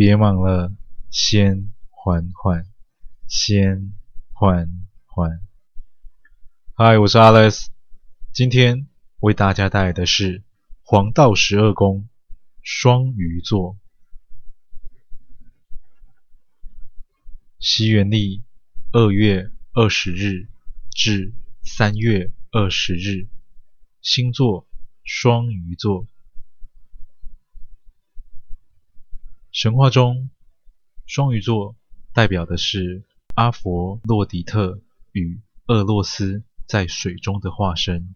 别忙了，先缓缓，先缓缓。嗨，我是 Alex，今天为大家带来的是黄道十二宫双鱼座。西元历二月二十日至三月二十日，星座双鱼座。神话中，双鱼座代表的是阿佛洛狄特与厄洛斯在水中的化身。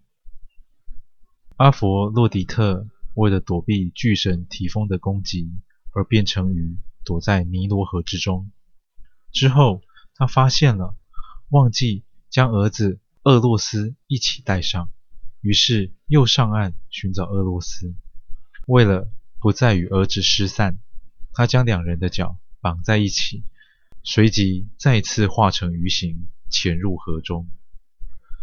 阿佛洛狄特为了躲避巨神提丰的攻击，而变成鱼，躲在尼罗河之中。之后，他发现了，忘记将儿子厄洛斯一起带上，于是又上岸寻找厄洛斯。为了不再与儿子失散，他将两人的脚绑在一起，随即再次化成鱼形潜入河中。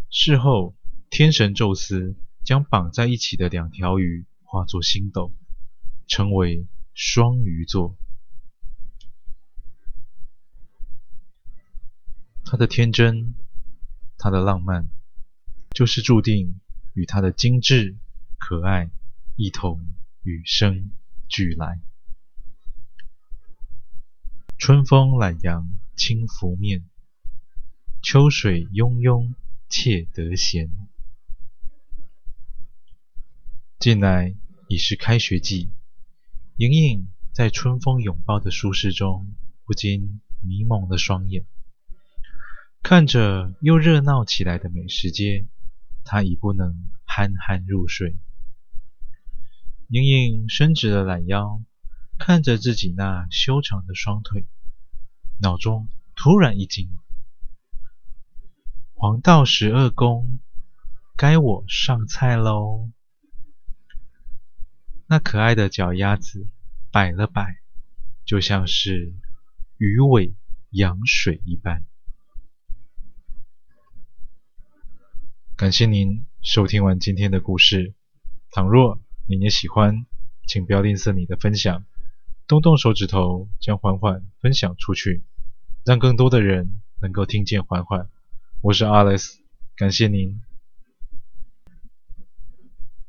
事后，天神宙斯将绑在一起的两条鱼化作星斗，成为双鱼座。他的天真，他的浪漫，就是注定与他的精致可爱一同与生俱来。春风懒阳轻拂面，秋水汹涌窃得闲。近来已是开学季，莹莹在春风拥抱的舒适中，不禁迷蒙了双眼。看着又热闹起来的美食街，她已不能酣酣入睡。莹莹伸直了懒腰，看着自己那修长的双腿，脑中突然一惊：黄道十二宫，该我上菜喽！那可爱的脚丫子摆了摆，就像是鱼尾扬水一般。感谢您收听完今天的故事。倘若您也喜欢，请不要吝啬你的分享，动动手指头将缓缓分享出去，让更多的人能够听见缓缓。我是 Alex，感谢您。